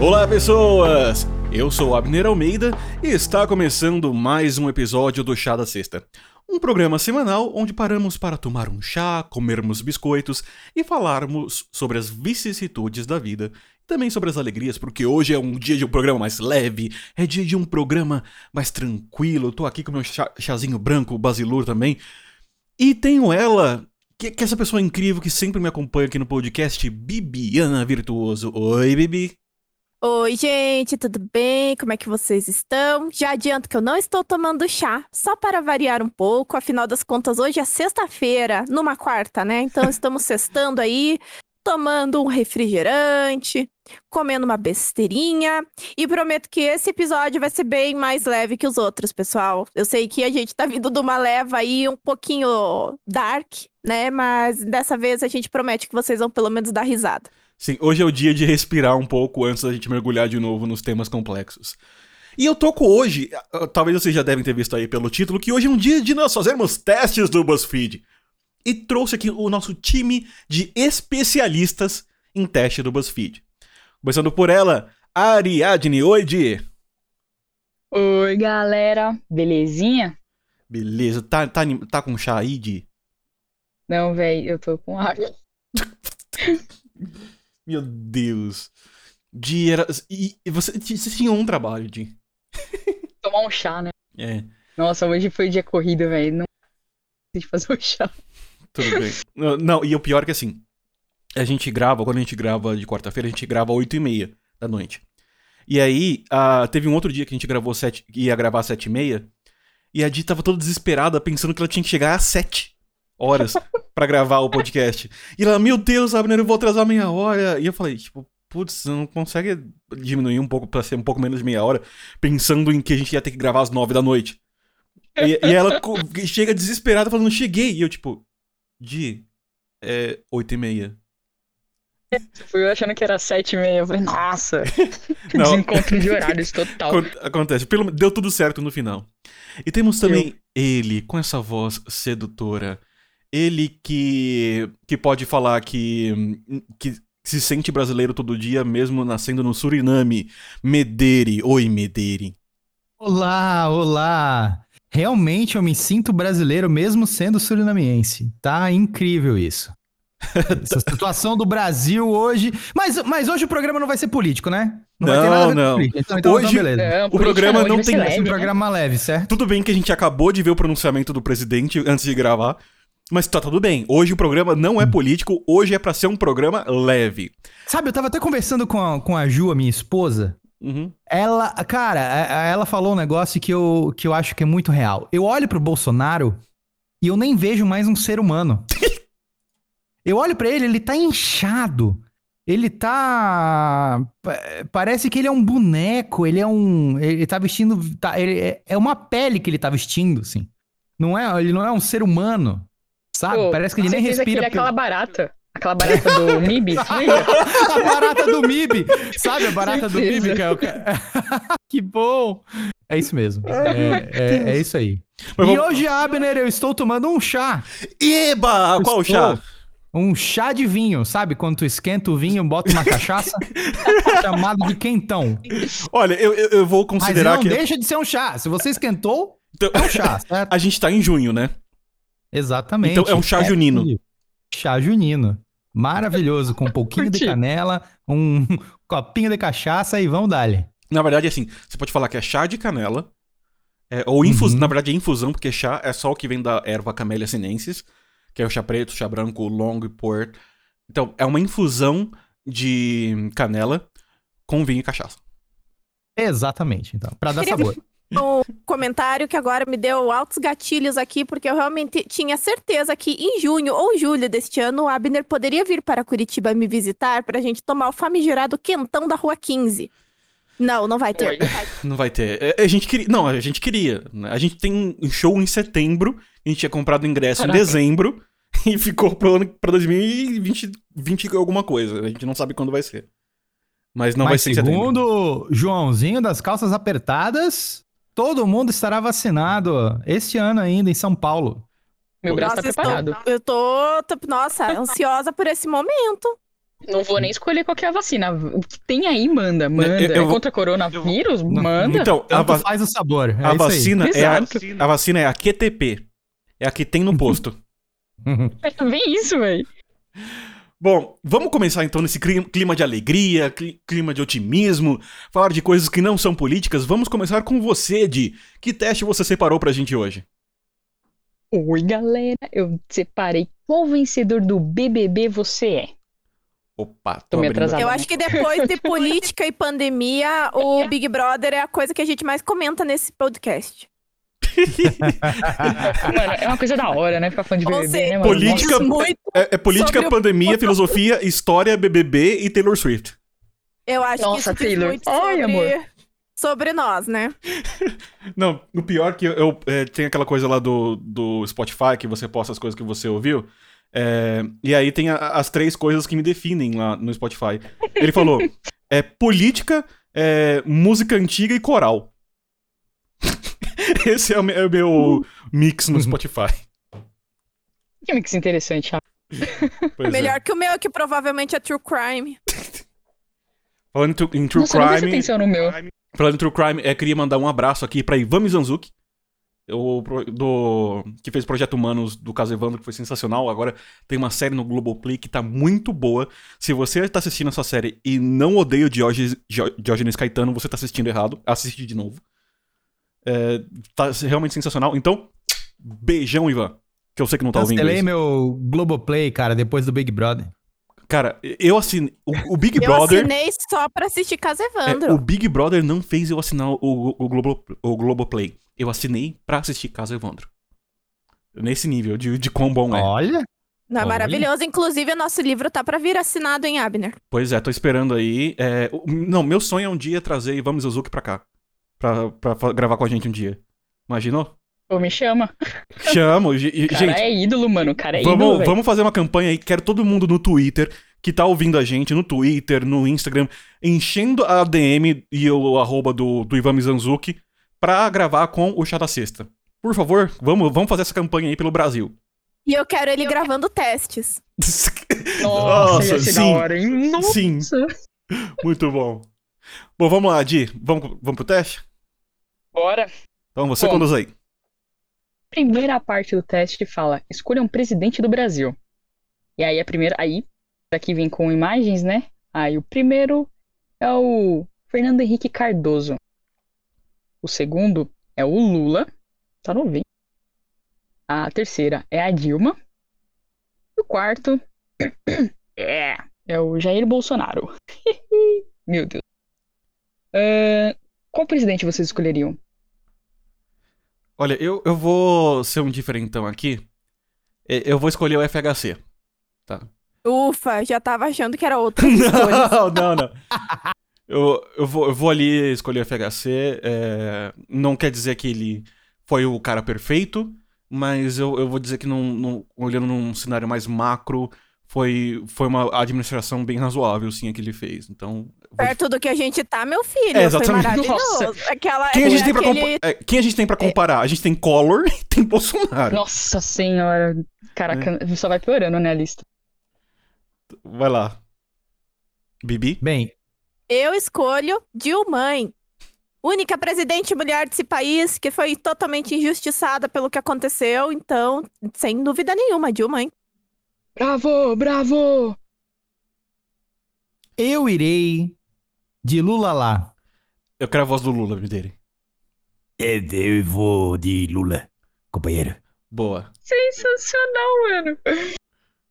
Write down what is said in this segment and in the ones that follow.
Olá, pessoas! Eu sou Abner Almeida e está começando mais um episódio do Chá da Sexta. Um programa semanal onde paramos para tomar um chá, comermos biscoitos e falarmos sobre as vicissitudes da vida também sobre as alegrias, porque hoje é um dia de um programa mais leve, é dia de um programa mais tranquilo. Tô aqui com meu chá, chazinho branco, Basilur também. E tenho ela, que, que é essa pessoa incrível que sempre me acompanha aqui no podcast, Bibiana Virtuoso. Oi, Bibi. Oi, gente, tudo bem? Como é que vocês estão? Já adianto que eu não estou tomando chá, só para variar um pouco. Afinal das contas, hoje é sexta-feira, numa quarta, né? Então estamos sextando aí, tomando um refrigerante, comendo uma besteirinha. E prometo que esse episódio vai ser bem mais leve que os outros, pessoal. Eu sei que a gente tá vindo de uma leva aí um pouquinho dark, né? Mas dessa vez a gente promete que vocês vão pelo menos dar risada. Sim, hoje é o dia de respirar um pouco antes da gente mergulhar de novo nos temas complexos. E eu toco hoje, talvez vocês já devem ter visto aí pelo título, que hoje é um dia de nós fazermos testes do BuzzFeed. E trouxe aqui o nosso time de especialistas em teste do BuzzFeed. Começando por ela, Ariadne. Oi, Di. Oi, galera. Belezinha? Beleza. Tá, tá, tá com chá aí, Di? Não, velho, eu tô com água. Meu Deus. Di era. E, você, você tinha um trabalho, Di. Tomar um chá, né? É. Nossa, hoje foi dia corrido, velho. Não de fazer o chá. Tudo bem. Não, não, e o pior é que assim. A gente grava, quando a gente grava de quarta-feira, a gente grava às 8 e meia da noite. E aí, uh, teve um outro dia que a gente gravou sete, ia gravar às 7 e meia. E a Di tava toda desesperada, pensando que ela tinha que chegar às 7 horas para gravar o podcast. E ela, meu Deus, Abner, eu vou atrasar meia hora. E eu falei, tipo, putz, não consegue diminuir um pouco pra ser um pouco menos de meia hora, pensando em que a gente ia ter que gravar às nove da noite. E, e ela chega desesperada falando, cheguei. E eu, tipo, Di, é oito e meia. Fui achando que era sete e meia. Eu falei, nossa, desencontro de horários total. Acontece. Pelo, deu tudo certo no final. E temos também eu... ele, com essa voz sedutora. Ele que, que pode falar que, que se sente brasileiro todo dia, mesmo nascendo no Suriname. Mederi. Oi, Mederi. Olá, olá. Realmente eu me sinto brasileiro mesmo sendo surinamiense. Tá incrível isso. Essa situação do Brasil hoje. Mas, mas hoje o programa não vai ser político, né? Não, não vai ter nada não. Então, então, então, hoje, então beleza. É, o programa não, não tem. Leve, um né? programa leve, certo? Tudo bem que a gente acabou de ver o pronunciamento do presidente antes de gravar. Mas tá tudo bem. Hoje o programa não é hum. político, hoje é para ser um programa leve. Sabe, eu tava até conversando com a, com a Ju, a minha esposa. Uhum. Ela, cara, ela falou um negócio que eu, que eu acho que é muito real. Eu olho pro Bolsonaro e eu nem vejo mais um ser humano. eu olho para ele, ele tá inchado. Ele tá. Parece que ele é um boneco, ele é um. Ele tá vestindo. Tá, ele, é, é uma pele que ele tá vestindo, assim. Não é, ele não é um ser humano. Sabe? Pô, Parece que ele nem respira. Que ele é aquela barata. Aquela barata do MIB, A barata do MIB, sabe? A barata do MIB, que é o... Que bom! É isso mesmo. É, é, é isso aí. Mas e vamos... hoje, Abner, eu estou tomando um chá. Eba! Eu Qual estou... chá? Um chá de vinho, sabe? Quando tu esquenta o vinho, bota uma cachaça, chamado de quentão. Olha, eu, eu, eu vou considerar Mas não que... deixa de ser um chá. Se você esquentou, então... é um chá, certo? A gente tá em junho, né? Exatamente. Então é um chá é junino. Chá junino. Maravilhoso, com um pouquinho de canela, um copinho de cachaça e vamos dali. Na verdade, assim, você pode falar que é chá de canela, é, ou infusão, uhum. na verdade é infusão, porque chá é só o que vem da erva Camellia sinensis, que é o chá preto, chá branco, long e port. Então, é uma infusão de canela com vinho e cachaça. Exatamente, então, para dar sabor um comentário que agora me deu altos gatilhos aqui, porque eu realmente tinha certeza que em junho ou julho deste ano o Abner poderia vir para Curitiba me visitar para a gente tomar o famigerado quentão da Rua 15. Não, não vai ter. Não vai ter. É, a gente queria. Não, a gente queria. Né? A gente tem um show em setembro. A gente tinha comprado ingresso Caraca. em dezembro e ficou para 2020 20 alguma coisa. A gente não sabe quando vai ser. Mas não Mas vai ser segundo Joãozinho das calças apertadas, Todo mundo estará vacinado este ano ainda em São Paulo. Meu braço tá preparado. eu tô, tô, nossa, ansiosa por esse momento. Não vou nem escolher qual é a vacina. O que tem aí, manda, manda. Eu, eu, é contra coronavírus? Eu, manda. Então, a va... faz o sabor. É a, vacina é a, a, vacina é a QTP. É a que tem no posto. é bem isso, velho. Bom, vamos começar então nesse clima de alegria, clima de otimismo, falar de coisas que não são políticas. Vamos começar com você, Di. Que teste você separou pra gente hoje? Oi, galera. Eu separei qual vencedor do BBB você é. Opa, tô, tô me atrasando. Eu acho que depois de política e pandemia, o Big Brother é a coisa que a gente mais comenta nesse podcast. mano, é uma coisa da hora, né? Ficar fã de BBB, seja, né, mano? Política, é, é, política, pandemia, o... filosofia, história, BBB e Taylor Swift. Eu acho Nossa, que isso Taylor. muito sobre... amor. sobre nós, né? Não, o pior que eu, eu é, tem aquela coisa lá do, do Spotify que você posta as coisas que você ouviu. É, e aí tem a, as três coisas que me definem lá no Spotify. Ele falou: é política, é, música antiga e coral. Esse é o meu, é o meu mix no Spotify. Que mix interessante, é. Melhor que o meu, que provavelmente é True Crime. Falando em True Nossa, Crime. atenção no meu. Falando em True Crime, eu queria mandar um abraço aqui pra Ivan Mizanzuki, o, do, que fez Projeto Humanos do caso Evandro, que foi sensacional. Agora tem uma série no Globoplay que tá muito boa. Se você tá assistindo essa série e não odeia o Diógenes, Diógenes Caetano, você tá assistindo errado. Assiste de novo. É, tá realmente sensacional. Então, beijão, Ivan. Que eu sei que não tá ouvindo Cancelei meu Globoplay, cara, depois do Big Brother. Cara, eu assinei. O, o Big Brother. Eu assinei só pra assistir Casa Evandro. É, o Big Brother não fez eu assinar o, o, Globo, o Globoplay. Eu assinei pra assistir Casa Evandro. Nesse nível de, de quão bom é. Olha. Não, é maravilhoso. Inclusive, o nosso livro tá pra vir assinado em Abner. Pois é, tô esperando aí. É, não, meu sonho é um dia trazer Ivan Suzuki pra cá pra, pra gravar com a gente um dia. Imaginou? Pô, me chama. Chamo. O gente, cara é ídolo, mano. O cara é vamos, ídolo. Vamos fazer uma campanha aí. Quero todo mundo no Twitter que tá ouvindo a gente no Twitter, no Instagram, enchendo a DM e o arroba do, do Ivan Mizanzuki pra gravar com o Chá da Sexta. Por favor, vamos, vamos fazer essa campanha aí pelo Brasil. E eu quero ele eu gravando quero... testes. Nossa, Nossa sim, hora, hein? Nossa. Sim. Muito bom. Bom, vamos lá, Di. Vamos, vamos pro teste? Bora. Então você Bom, conduz aí. Primeira parte do teste fala: escolha um presidente do Brasil. E aí a primeira. Aí, daqui vem com imagens, né? Aí o primeiro é o Fernando Henrique Cardoso. O segundo é o Lula. Tá novinho. A terceira é a Dilma. E o quarto é, é o Jair Bolsonaro. Meu Deus. Uh, qual presidente vocês escolheriam? Olha, eu, eu vou ser um diferentão aqui. Eu vou escolher o FHC. Tá. Ufa, já tava achando que era outro. não, não, não. eu, eu, vou, eu vou ali escolher o FHC. É, não quer dizer que ele foi o cara perfeito, mas eu, eu vou dizer que, num, olhando num cenário mais macro, foi, foi uma administração bem razoável, sim, a que ele fez. Então. Perto de... do que a gente tá, meu filho. É, exatamente. Foi maravilhoso. Aquela, quem, a gente tem pra aquele... é, quem a gente tem pra comparar? A gente tem Collor e tem Bolsonaro. Nossa senhora. Caraca, é. só vai piorando, né, a lista. Vai lá. Bibi? Bem. Eu escolho Dilma. Única presidente mulher desse país que foi totalmente injustiçada pelo que aconteceu. Então, sem dúvida nenhuma, Dilma. Bravo, bravo! Eu irei de Lula lá. Eu quero a voz do Lula, me dele. É, eu vou de Lula, companheiro. Boa. Sensacional, mano.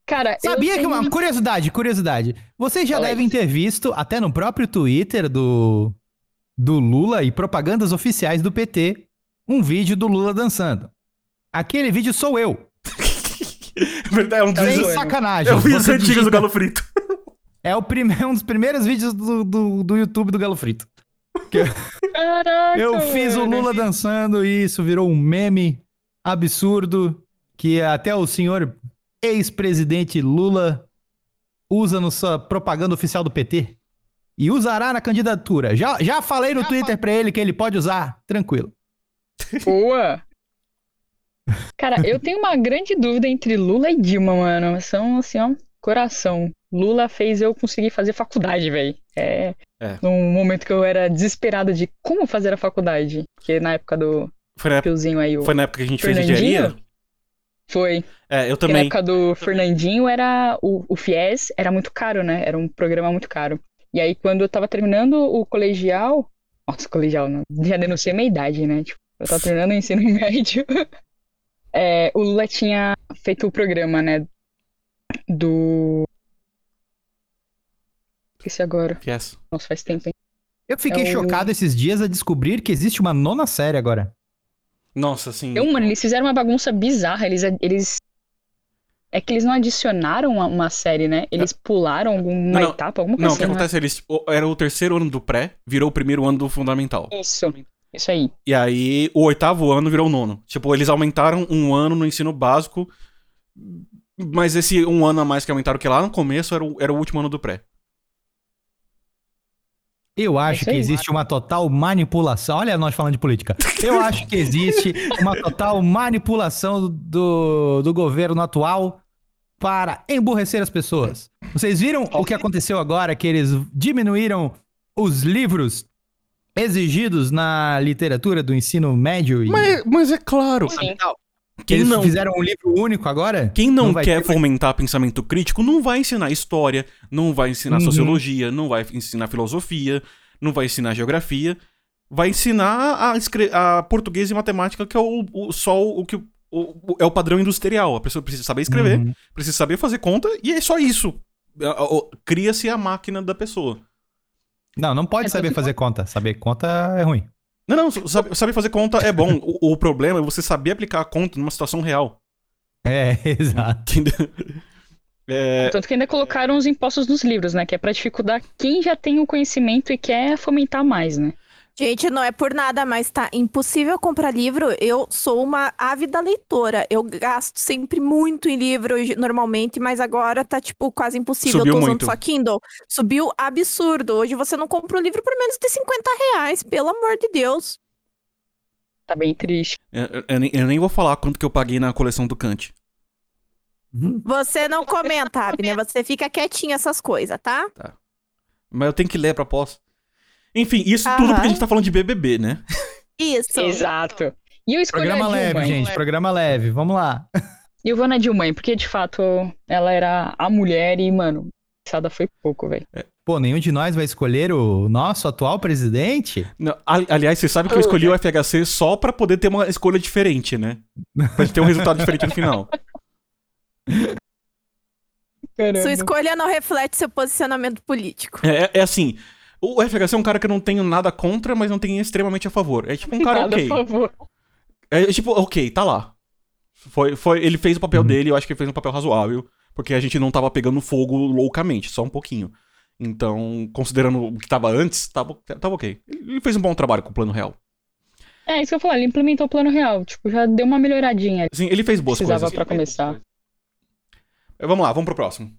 Cara, Sabia que uma curiosidade, curiosidade. Vocês já devem ter visto, até no próprio Twitter do, do Lula e propagandas oficiais do PT, um vídeo do Lula dançando. Aquele vídeo sou eu. Verdade, é um dos vídeos... sacanagem. É um vídeo antigo do Galo Frito. É o prime... um dos primeiros vídeos do, do, do YouTube do Galo Frito. Caraca, eu fiz o Lula dançando e isso virou um meme absurdo que até o senhor ex-presidente Lula usa na sua propaganda oficial do PT. E usará na candidatura. Já, já falei no já Twitter pra ele que ele pode usar. Tranquilo. Boa! Cara, eu tenho uma grande dúvida entre Lula e Dilma, mano. São, assim, ó, coração. Lula fez eu conseguir fazer faculdade, velho. É, é. Num momento que eu era desesperado de como fazer a faculdade. Que na época do foi na, Piozinho aí, o foi na época que a gente fez engenharia? Foi. É, eu também. na época do Fernandinho era. O, o FIES era muito caro, né? Era um programa muito caro. E aí, quando eu tava terminando o colegial. Nossa, colegial, não. Já denunciei minha idade, né? Tipo, eu tava terminando o ensino médio. É, o Lula tinha feito o programa, né? Do. Esqueci agora. Yes. Nossa, faz tempo, hein? Eu fiquei é chocado o... esses dias a descobrir que existe uma nona série agora. Nossa, sim. Eu, mano, eles fizeram uma bagunça bizarra. Eles, eles é que eles não adicionaram uma, uma série, né? Eles pularam alguma não, etapa, alguma coisa Não, o que assim, né? acontece? Eles, era o terceiro ano do pré, virou o primeiro ano do fundamental. Isso. Isso aí. E aí, o oitavo ano virou o nono. Tipo, eles aumentaram um ano no ensino básico, mas esse um ano a mais que aumentaram, que lá no começo era o, era o último ano do pré. Eu acho que existe uma total manipulação. Olha, nós falando de política. Eu acho que existe uma total manipulação do, do governo atual para emburrecer as pessoas. Vocês viram o que aconteceu agora? Que eles diminuíram os livros exigidos na literatura do ensino médio? E... Mas, mas é claro. Quem Eles não fizeram um livro único agora? Quem não, não quer ter... fomentar pensamento crítico não vai ensinar história, não vai ensinar uhum. sociologia, não vai ensinar filosofia, não vai ensinar geografia, vai ensinar a, escre... a português e matemática, que é o, o só o, que o, é o padrão industrial. A pessoa precisa saber escrever, uhum. precisa saber fazer conta e é só isso. Cria-se a máquina da pessoa. Não, não pode é saber fazer conta. Saber conta é ruim. Não, não, saber, saber fazer conta é bom. O, o, problema é você saber aplicar a conta numa situação real. É, exato. Entendeu? É... Tanto que ainda colocaram os impostos nos livros, né? Que é pra dificultar quem já tem o conhecimento e quer fomentar mais, né? Gente, não é por nada, mas tá impossível comprar livro. Eu sou uma ávida leitora. Eu gasto sempre muito em livro normalmente, mas agora tá, tipo, quase impossível. Subiu eu tô usando muito. só Kindle. Subiu absurdo. Hoje você não compra um livro por menos de 50 reais, pelo amor de Deus. Tá bem triste. Eu, eu, eu, nem, eu nem vou falar quanto que eu paguei na coleção do Kant. Uhum. Você não comenta, Abner. Você fica quietinho essas coisas, tá? Tá. Mas eu tenho que ler pra posse. Enfim, isso tudo porque a gente tá falando de BBB, né? Isso. Exato. E eu escolhi Programa a leve, gente. Programa leve. Vamos lá. E eu vou na Dilma, porque de fato ela era a mulher e, mano, passada foi pouco, velho. É. Pô, nenhum de nós vai escolher o nosso atual presidente? Não, aliás, você sabe que eu escolhi o FHC só pra poder ter uma escolha diferente, né? Pra ter um resultado diferente no final. Caramba. Sua escolha não reflete seu posicionamento político. É, é assim, o FHC é um cara que eu não tenho nada contra, mas não tenho extremamente a favor. É tipo um cara nada ok. A favor. É tipo, ok, tá lá. Foi, foi, ele fez o papel uhum. dele, eu acho que ele fez um papel razoável, porque a gente não tava pegando fogo loucamente, só um pouquinho. Então, considerando o que tava antes, tava, tava ok. Ele fez um bom trabalho com o plano real. É, isso que eu falei, ele implementou o plano real, tipo, já deu uma melhoradinha. Sim, ele fez boas Precisava coisas. Precisava pra começar. Vamos lá, vamos pro próximo.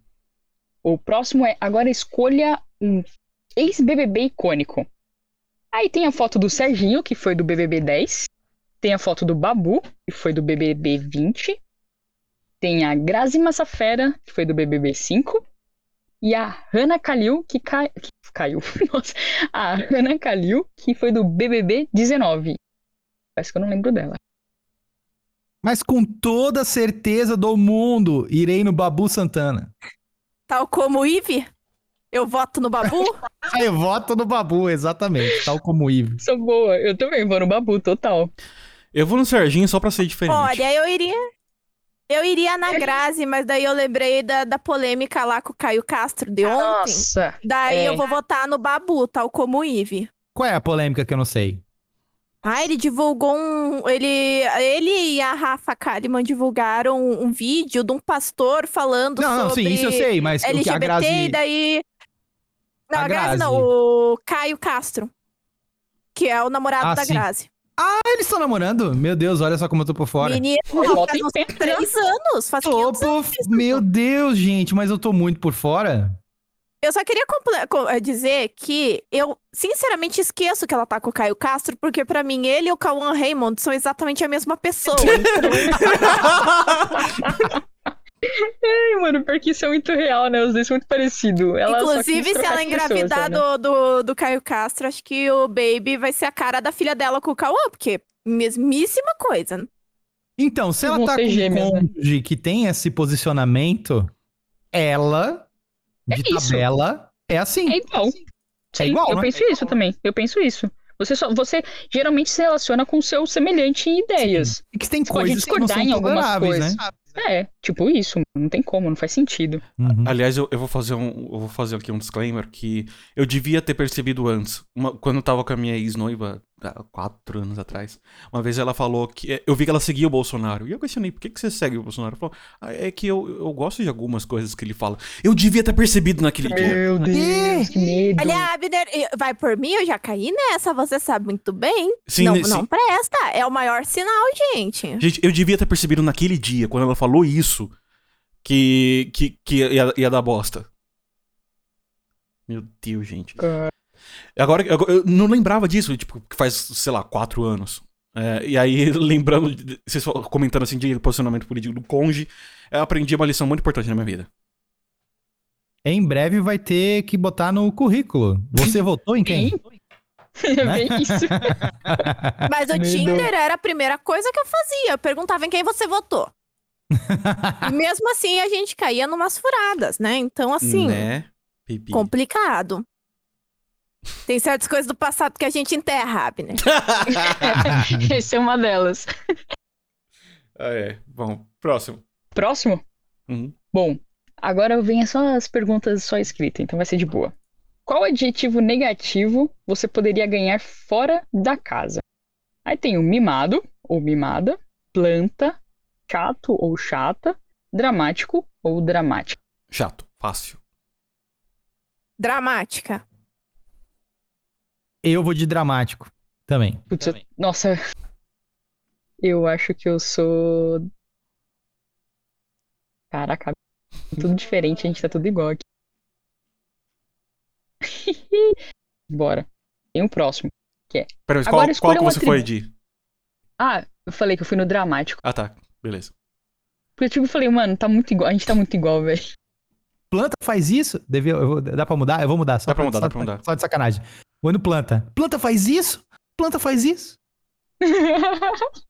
O próximo é agora escolha um ex-BBB icônico. Aí tem a foto do Serginho, que foi do BBB 10. Tem a foto do Babu, que foi do BBB 20. Tem a Grazi Massafera, que foi do BBB 5. E a Hannah Kalil, que, cai... que caiu. Nossa. A Hannah Kalil, que foi do BBB 19. Parece que eu não lembro dela. Mas com toda certeza do mundo, irei no Babu Santana. Tal como o Ive? Eu voto no Babu? eu voto no Babu, exatamente. Tal como o Ive. Sou boa. Eu também vou no Babu, total. Eu vou no Serginho só pra ser diferente. Olha, eu iria. Eu iria na Grazi, mas daí eu lembrei da, da polêmica lá com o Caio Castro de ontem. Nossa. Daí é. eu vou votar no Babu, tal como o Ive. Qual é a polêmica que eu não sei? Ah, ele divulgou um. Ele, ele e a Rafa Kalimann divulgaram um, um vídeo de um pastor falando não, sobre. Não, sim, isso eu sei, mas LGBT, o que a Grazi... e daí. Não, a, a Grazi, Grazi não, o Caio Castro. Que é o namorado ah, da sim. Grazi. Ah, eles estão namorando? Meu Deus, olha só como eu tô por fora. Menino, faz uns três anos. Faz tô por... anos. Meu Deus, gente, mas eu tô muito por fora. Eu só queria eh, dizer que eu, sinceramente, esqueço que ela tá com o Caio Castro, porque para mim ele e o Cauã Raymond são exatamente a mesma pessoa. Ai, Mano, porque isso é muito real, né? Os dois são muito parecidos. Inclusive, se ela engravidar pessoa, né? do, do, do Caio Castro, acho que o Baby vai ser a cara da filha dela com o Cauã, porque mesmíssima coisa. Então, se ela tá com gêmeas, um cônjuge né? que tem esse posicionamento, ela, é de é tabela, é assim. É igual. É igual, Eu né? penso isso também. Eu penso isso. Você, só, você geralmente se relaciona com o seu semelhante em ideias. Sim. E que tem coisas que não são em algumas coisas. Né? É, tipo isso, não tem como, não faz sentido. Uhum. Aliás, eu, eu, vou fazer um, eu vou fazer aqui um disclaimer que eu devia ter percebido antes. Uma, quando eu tava com a minha ex-noiva, quatro anos atrás, uma vez ela falou que. Eu vi que ela seguia o Bolsonaro. E eu questionei, por que, que você segue o Bolsonaro? Ela falou, ah, é que eu, eu gosto de algumas coisas que ele fala. Eu devia ter percebido naquele dia. Meu Deus, que medo. Olha, Abner, vai por mim, eu já caí nessa, você sabe muito bem. Sim, não, sim. não presta. É o maior sinal, gente. Gente, eu devia ter percebido naquele dia, quando ela falou isso que, que, que ia, ia dar bosta. Meu Deus, gente. Uh... Agora, eu não lembrava disso, tipo, que faz, sei lá, quatro anos. É, e aí, lembrando, vocês comentando assim de posicionamento político do Conge, eu aprendi uma lição muito importante na minha vida. Em breve vai ter que botar no currículo. Você votou em quem? né? isso. Mas o Tinder era a primeira coisa que eu fazia. Eu perguntava em quem você votou e mesmo assim a gente caía numas furadas, né? Então, assim, né? complicado. Tem certas coisas do passado que a gente enterra, Abner. Essa é uma delas. Ah, é. Bom, próximo. Próximo? Uhum. Bom, agora vem só as perguntas só escritas, então vai ser de boa. Qual adjetivo negativo você poderia ganhar fora da casa? Aí tem o mimado ou mimada, planta, chato ou chata, dramático ou dramática. Chato, fácil. Dramática. Eu vou de dramático também. Putz, também. nossa. Eu acho que eu sou. Caraca, tudo diferente, a gente tá tudo igual aqui. Bora. Tem o um próximo, que é. Peraí, qual, qual que você foi de? Ah, eu falei que eu fui no dramático. Ah, tá. Beleza. Porque tipo, eu falei, mano, tá muito igual. A gente tá muito igual, velho. Planta faz isso? Deve, vou, dá pra mudar? Eu vou mudar. Só dá pra, mudar, só, dá pra mudar. Só de sacanagem. Vou no planta. Planta faz isso? Planta faz isso?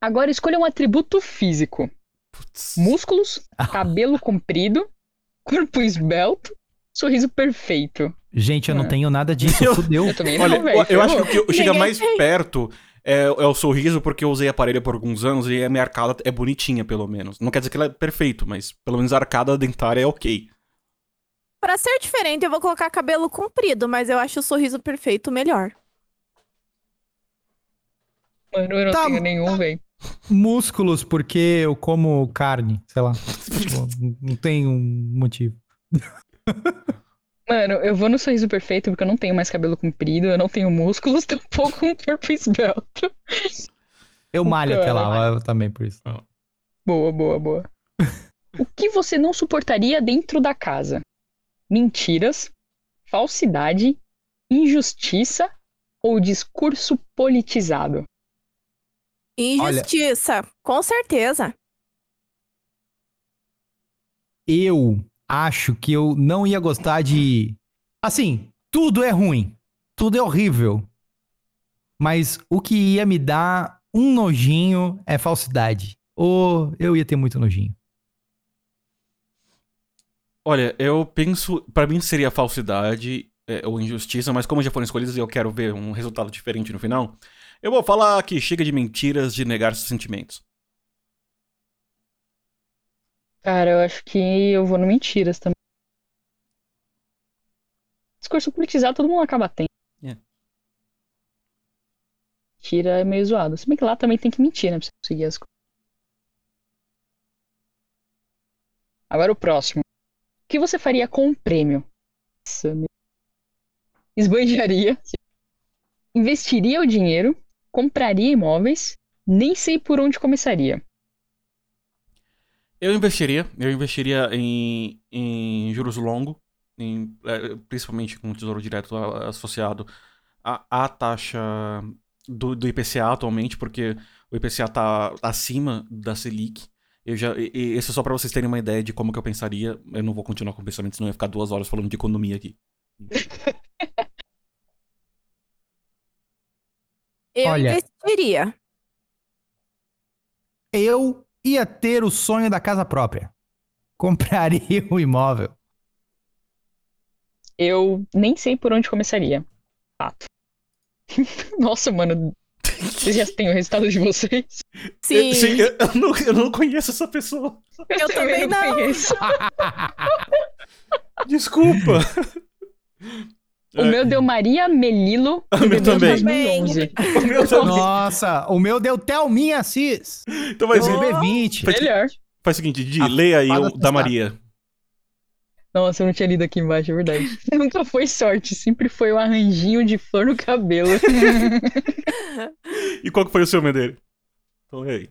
Agora escolha um atributo físico. Putz. Músculos, ah. cabelo comprido, corpo esbelto, sorriso perfeito. Gente, eu não ah. tenho nada disso, eu, fudeu. Eu também Olha, não, eu, eu acho que o que chega mais perto é, é, o sorriso porque eu usei aparelho por alguns anos e a minha arcada é bonitinha, pelo menos. Não quer dizer que ela é perfeito, mas pelo menos a arcada dentária é ok. Pra ser diferente, eu vou colocar cabelo comprido, mas eu acho o sorriso perfeito melhor. Mano, eu não tá, tenho nenhum, velho. Músculos, porque eu como carne, sei lá. não tem um motivo. Mano, eu vou no sorriso perfeito porque eu não tenho mais cabelo comprido, eu não tenho músculos, tampouco um corpo esbelto. Eu malho até lá, eu também por isso. Boa, boa, boa. o que você não suportaria dentro da casa? Mentiras, falsidade, injustiça ou discurso politizado? Injustiça, Olha, com certeza. Eu acho que eu não ia gostar de. Assim, tudo é ruim. Tudo é horrível. Mas o que ia me dar um nojinho é falsidade. Ou eu ia ter muito nojinho. Olha, eu penso. para mim seria falsidade é, ou injustiça, mas como já foram escolhidas e eu quero ver um resultado diferente no final, eu vou falar que chega de mentiras de negar seus sentimentos. Cara, eu acho que eu vou no mentiras também. Discurso politizado todo mundo acaba tendo. É. Mentira é meio zoado. Se bem que lá também tem que mentir, né? Pra você conseguir as coisas. Agora o próximo. Que você faria com um prêmio? Esbanjaria. Investiria o dinheiro. Compraria imóveis. Nem sei por onde começaria. Eu investiria, eu investiria em, em juros longos, em, é, principalmente com o Tesouro Direto associado à, à taxa do, do IPCA atualmente, porque o IPCA está acima da Selic. Eu já, e, e isso é só pra vocês terem uma ideia de como que eu pensaria. Eu não vou continuar com o pensamento, senão eu ia ficar duas horas falando de economia aqui. eu Olha, investiria. Eu ia ter o sonho da casa própria. Compraria um imóvel. Eu nem sei por onde começaria. Fato. Nossa, mano. Vocês já têm o resultado de vocês? Sim, Sim, eu, eu não, eu não conheço essa pessoa. Eu também não. conheço. Desculpa. O meu deu Maria Melilo. O meu também. 2011. O meu também. Nossa, o meu deu Thelminha Assis. Então vai ser. Oh. BB20. Faz, Melhor. faz o seguinte, Didi, leia aí o da. Maria. Nossa, eu não tinha lido aqui embaixo, é verdade. Nunca foi sorte, sempre foi o arranjinho de flor no cabelo. E qual que foi o seu, Mederi? Então leia aí.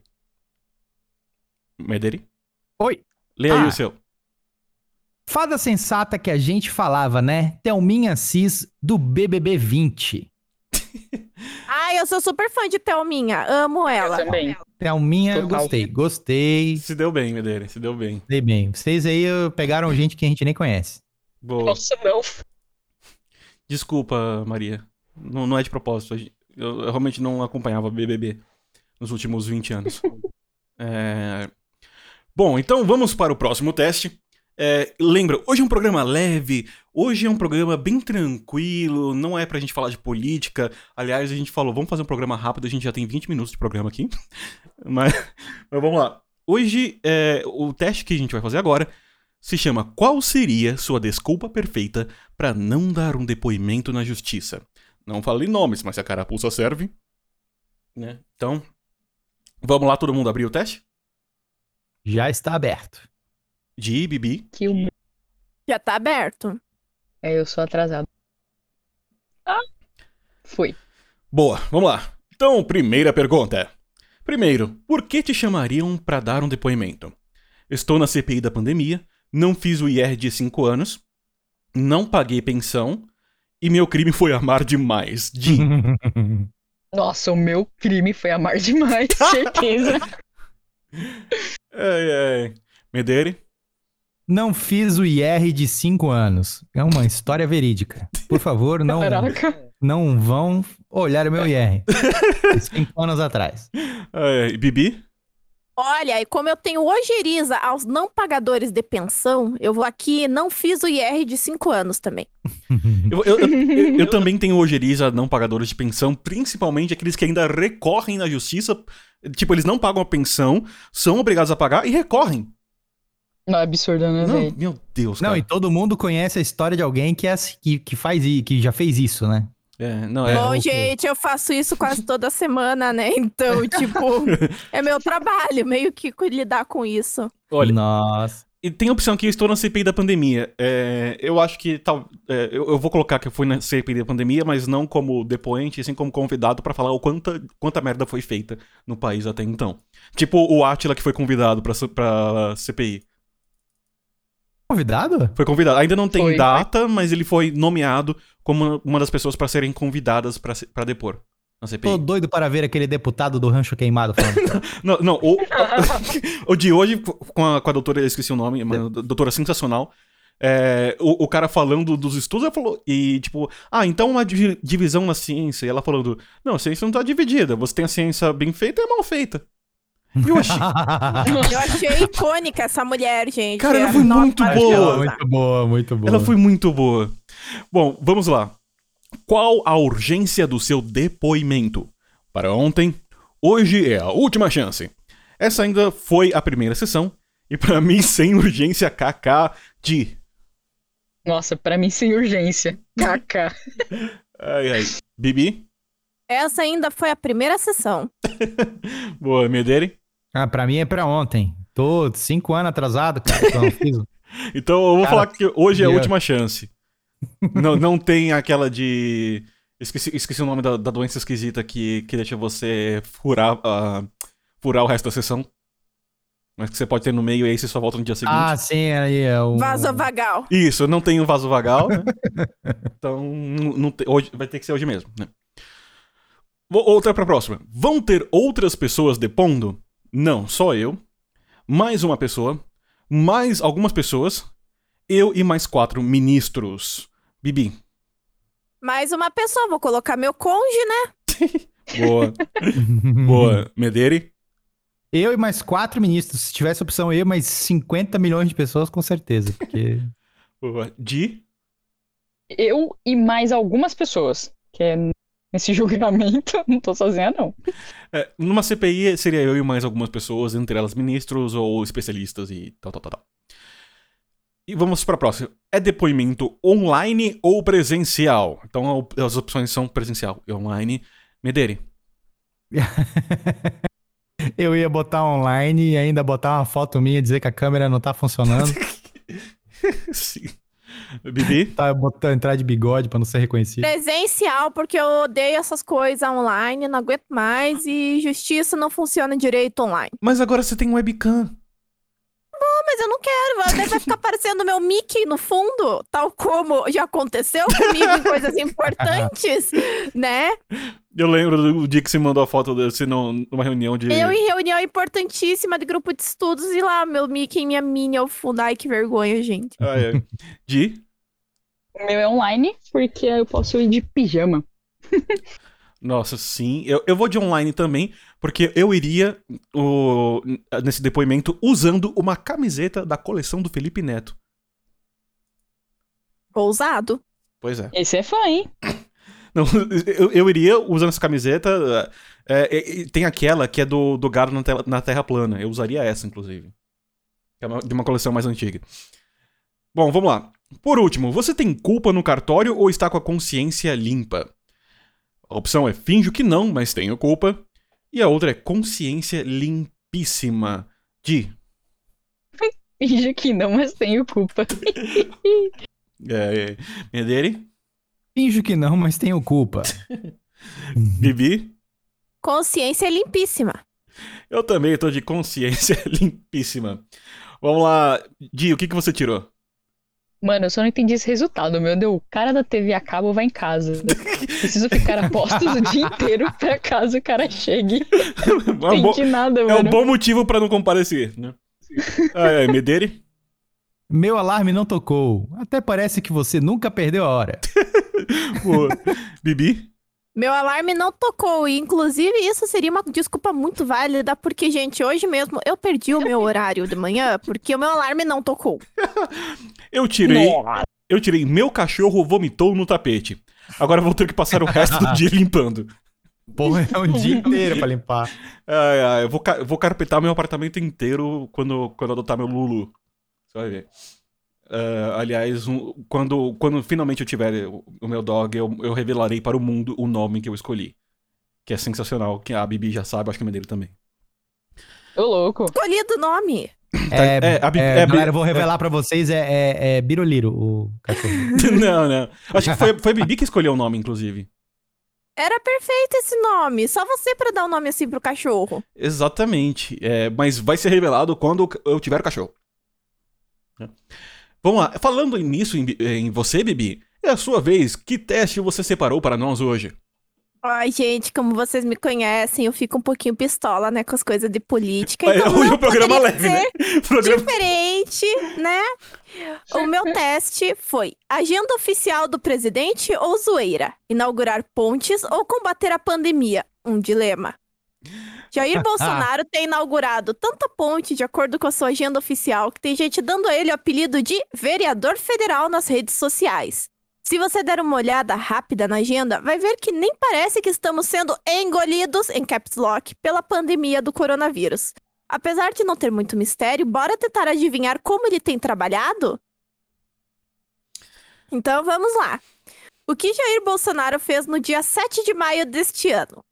Mederi? Oi. Leia aí Ah. o seu. Fada sensata que a gente falava, né? Thelminha Assis do BBB 20. Ai, eu sou super fã de Thelminha. Amo ela. Eu também. Thelminha, eu gostei. Gostei. Se deu bem, Mederi, se deu bem. Gostei bem. Vocês aí pegaram gente que a gente nem conhece. Boa. Nossa, não. Desculpa, Maria. Não, não é de propósito. Eu, eu realmente não acompanhava BBB nos últimos 20 anos. É, Bom, então vamos para o próximo teste. É, lembra, hoje é um programa leve, hoje é um programa bem tranquilo, não é pra gente falar de política. Aliás, a gente falou, vamos fazer um programa rápido, a gente já tem 20 minutos de programa aqui. Mas, mas vamos lá. Hoje, é, o teste que a gente vai fazer agora se chama Qual seria sua desculpa perfeita para não dar um depoimento na justiça? Não falei nomes, mas se a carapuça serve. Né? Então, vamos lá, todo mundo abrir o teste? Já está aberto. De Bibi. Que o... Já tá aberto. É, eu sou atrasado. Ah, foi. Boa, vamos lá. Então, primeira pergunta. Primeiro, por que te chamariam para dar um depoimento? Estou na CPI da pandemia, não fiz o IR de 5 anos, não paguei pensão e meu crime foi amar demais. De Nossa, o meu crime foi amar demais, certeza. Ai, ai. Mederi? Não fiz o IR de 5 anos. É uma história verídica. Por favor, não, Caraca. não vão olhar o meu IR. De 5 anos atrás. Ai. Bibi? Olha, e como eu tenho ojeriza aos não pagadores de pensão, eu vou aqui, não fiz o IR de 5 anos também. Eu, eu- eu- eu também tenho ojeriza a não pagadores de pensão, principalmente aqueles que ainda recorrem na justiça. Tipo, eles não pagam a pensão, são obrigados a pagar e recorrem. Não, é absurdo, né, Não, velho? meu Deus, Não, cara. e todo mundo conhece a história de alguém que, é, que, que faz que já fez isso, né? É, não, é. Bom, ok. gente, eu faço isso quase toda semana, né? Então, tipo, é meu trabalho, meio que lidar com isso. Olha, Nossa. e tem a opção que eu estou na CPI da pandemia. É, eu acho que tal. é, eu, eu vou colocar que eu fui na CPI da pandemia, mas não como depoente, assim como convidado pra falar o quanta, quanta merda foi feita no país até então. Tipo o Atila que foi convidado pra, pra CPI. Convidado? Foi convidado. Ainda não tem Foi, data, mas ele foi nomeado como uma das pessoas pra serem convidadas pra depor na CPI. Tô doido para ver aquele deputado do rancho queimado falando. Não, não o, o de hoje, com a, com a doutora, eu esqueci o nome, mas a doutora sensacional. é, o, o cara falando dos estudos, ela falou, e tipo, ah, então uma divi- divisão na ciência. E ela falando, não, a ciência não tá dividida, você tem a ciência bem feita e a mal feita. Eu achei, Eu achei icônica essa mulher, gente. Cara, ela É, foi nossa, muito Achei boa. muito boa, muito boa. ela foi muito boa. Bom, vamos lá. Qual a urgência do seu depoimento? Para ontem, hoje é a última chance. Essa ainda foi a primeira sessão, e pra mim, sem urgência, KK de Nossa, pra mim sem urgência. KK. Ai, ai. Bibi? Essa ainda foi a primeira sessão. Boa, Mederi? Ah, pra mim é pra ontem. Tô cinco anos atrasado, cara. Então, fiz... Então eu vou Cara, falar que hoje é a eu- última chance. não, não tem aquela de. Esqueci, esqueci o nome da, da doença esquisita que, que deixa você furar, ah, furar o resto da sessão. Mas que você pode ter no meio e aí você só volta no dia seguinte. Ah, sim, aí é o. Vasovagal. Isso, eu não tenho vaso vagal, né? então não, não te- hoje, vai ter que ser hoje mesmo, né? Vou- Outra pra próxima. Vão ter outras pessoas depondo? Não, só eu. mais uma pessoa, mais algumas pessoas, eu e mais quatro ministros. Bibi. Mais uma pessoa, vou colocar meu conge, né? Boa. Boa. Mederi? Eu e mais quatro ministros. Se tivesse opção eu, mais 50 milhões de pessoas, com certeza. Porque. Boa. Di? Eu e mais algumas pessoas. Que é nesse julgamento, não tô sozinha, não. É, numa CPI seria eu e mais algumas pessoas, entre elas ministros ou especialistas e tal, tal, tal, tal. E vamos para a próxima. É depoimento online ou presencial? Então as opções são presencial e online. Mederi. Eu ia botar online e ainda botar uma foto minha e dizer que a câmera não tá funcionando. Sim. Bibi? Tá botando entrar de bigode pra não ser reconhecido. Presencial, porque eu odeio essas coisas online, não aguento mais e justiça não funciona direito online. Mas agora você tem webcam mas eu não quero. Vai ficar aparecendo meu Mickey no fundo, tal como já aconteceu comigo em coisas importantes, né? Eu lembro do dia que você mandou a foto desse numa reunião de. Eu em reunião importantíssima de grupo de estudos e lá, meu Mickey e minha Minnie ao fundo. Ai, que vergonha, gente. Ah, é. De? O meu é online, porque eu posso ir de pijama. Nossa, sim. Eu, eu vou de online também, porque eu iria o, nesse depoimento usando uma camiseta da coleção do Felipe Neto. Ousado. Pois é. Esse é fã, hein? Não, eu, eu iria usando essa camiseta. É, é, tem aquela que é do, do gado na, te, na Terra Plana. Eu usaria essa, inclusive. É uma, de uma coleção mais antiga. Bom, vamos lá. Por último, você tem culpa no cartório ou está com a consciência limpa? A opção é finjo que não, mas tenho culpa. E a outra é consciência limpíssima. De. Finjo que não, mas tenho culpa. é, é. dele? Finjo que não, mas tenho culpa. Bibi? Consciência limpíssima. Eu também tô de consciência limpíssima. Vamos lá. Di, o que, que você tirou? Mano, eu só não entendi esse resultado, meu Deus. O cara da TV a cabo vai em casa. Preciso ficar a postos o dia inteiro pra caso o cara chegue. Não é entendi nada, mano. É um bom motivo pra não comparecer, né? Ai, ai, Medere? Meu alarme não tocou. Até parece que você nunca perdeu a hora. Pô, Bibi? Meu alarme não tocou, e inclusive isso seria uma desculpa muito válida, porque, gente, hoje mesmo eu perdi o meu horário de manhã porque o meu alarme não tocou. eu tirei. Eu tirei meu cachorro vomitou no tapete. Agora vou ter que passar o resto do dia limpando. Porra, é um dia inteiro pra limpar. Ai, ai, eu vou, vou carpetar meu apartamento inteiro quando, quando adotar meu Lulu. Você vai ver. Uh, aliás, um, quando, quando finalmente eu tiver o, o meu dog, eu, eu, revelarei para o mundo o nome que eu escolhi. Que é sensacional, que a Bibi já sabe, acho que é dele também. Ô, louco. Escolhido o nome. É, é, a, é, é, galera, eu vou revelar é, pra vocês, é, é, é Biroliro, o cachorro. não, não. Acho que foi, foi a Bibi que escolheu o nome, inclusive. Era perfeito esse nome. Só você para dar o um nome assim pro cachorro. Exatamente. É, mas vai ser revelado quando eu tiver o cachorro. Vamos lá, falando nisso em, em você, Bibi, é a sua vez. Que teste você separou para nós hoje? Ai, gente, como vocês me conhecem, eu fico um pouquinho pistola, né, com as coisas de política. Então hoje o programa leve, né? Programa... Diferente, né? O meu teste foi agenda oficial do presidente ou zoeira? Inaugurar pontes ou combater a pandemia? Um dilema. Jair Bolsonaro tem inaugurado tanta ponte de acordo com a sua agenda oficial que tem gente dando a ele o apelido de vereador federal nas redes sociais. Se você der uma olhada rápida na agenda, vai ver que nem parece que estamos sendo engolidos em caps lock pela pandemia do coronavírus. Apesar de não ter muito mistério, bora tentar adivinhar como ele tem trabalhado? Então vamos lá. O que Jair Bolsonaro fez no dia 7 de maio deste ano?